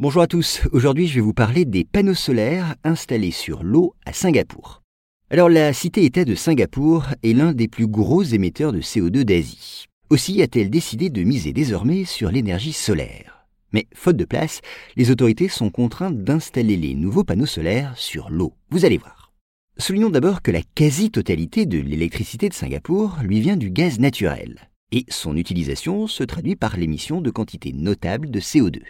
Bonjour à tous, aujourd'hui je vais vous parler des panneaux solaires installés sur l'eau à Singapour. Alors la cité-État de Singapour est l'un des plus gros émetteurs de CO2 d'Asie. Aussi a-t-elle décidé de miser désormais sur l'énergie solaire. Mais faute de place, les autorités sont contraintes d'installer les nouveaux panneaux solaires sur l'eau. Vous allez voir. Soulignons d'abord que la quasi-totalité de l'électricité de Singapour lui vient du gaz naturel, et son utilisation se traduit par l'émission de quantités notables de CO2.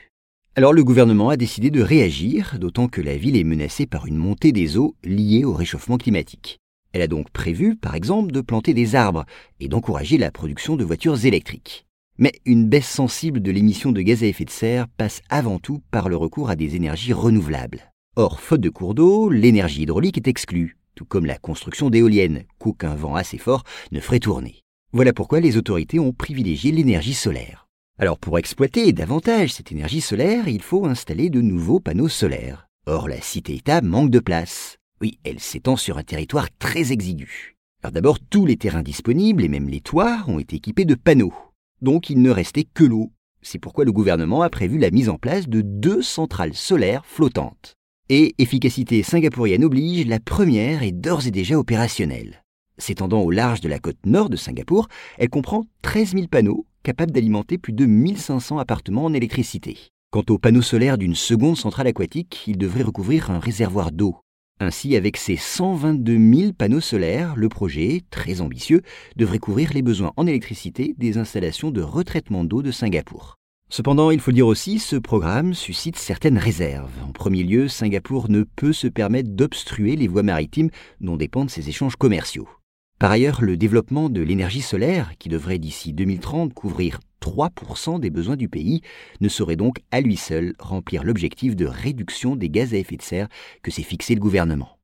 Alors le gouvernement a décidé de réagir, d'autant que la ville est menacée par une montée des eaux liée au réchauffement climatique. Elle a donc prévu, par exemple, de planter des arbres et d'encourager la production de voitures électriques. Mais une baisse sensible de l'émission de gaz à effet de serre passe avant tout par le recours à des énergies renouvelables. Or, faute de cours d'eau, l'énergie hydraulique est exclue, tout comme la construction d'éoliennes, qu'aucun vent assez fort ne ferait tourner. Voilà pourquoi les autorités ont privilégié l'énergie solaire. Alors pour exploiter davantage cette énergie solaire, il faut installer de nouveaux panneaux solaires. Or la cité-État manque de place. Oui, elle s'étend sur un territoire très exigu. Alors d'abord, tous les terrains disponibles et même les toits ont été équipés de panneaux. Donc il ne restait que l'eau. C'est pourquoi le gouvernement a prévu la mise en place de deux centrales solaires flottantes. Et efficacité singapourienne oblige, la première est d'ores et déjà opérationnelle. S'étendant au large de la côte nord de Singapour, elle comprend 13 000 panneaux capables d'alimenter plus de 1500 appartements en électricité. Quant aux panneaux solaires d'une seconde centrale aquatique, ils devraient recouvrir un réservoir d'eau. Ainsi, avec ses 122 000 panneaux solaires, le projet, très ambitieux, devrait couvrir les besoins en électricité des installations de retraitement d'eau de Singapour. Cependant, il faut dire aussi, ce programme suscite certaines réserves. En premier lieu, Singapour ne peut se permettre d'obstruer les voies maritimes dont dépendent ses échanges commerciaux. Par ailleurs, le développement de l'énergie solaire, qui devrait d'ici 2030 couvrir 3% des besoins du pays, ne saurait donc à lui seul remplir l'objectif de réduction des gaz à effet de serre que s'est fixé le gouvernement.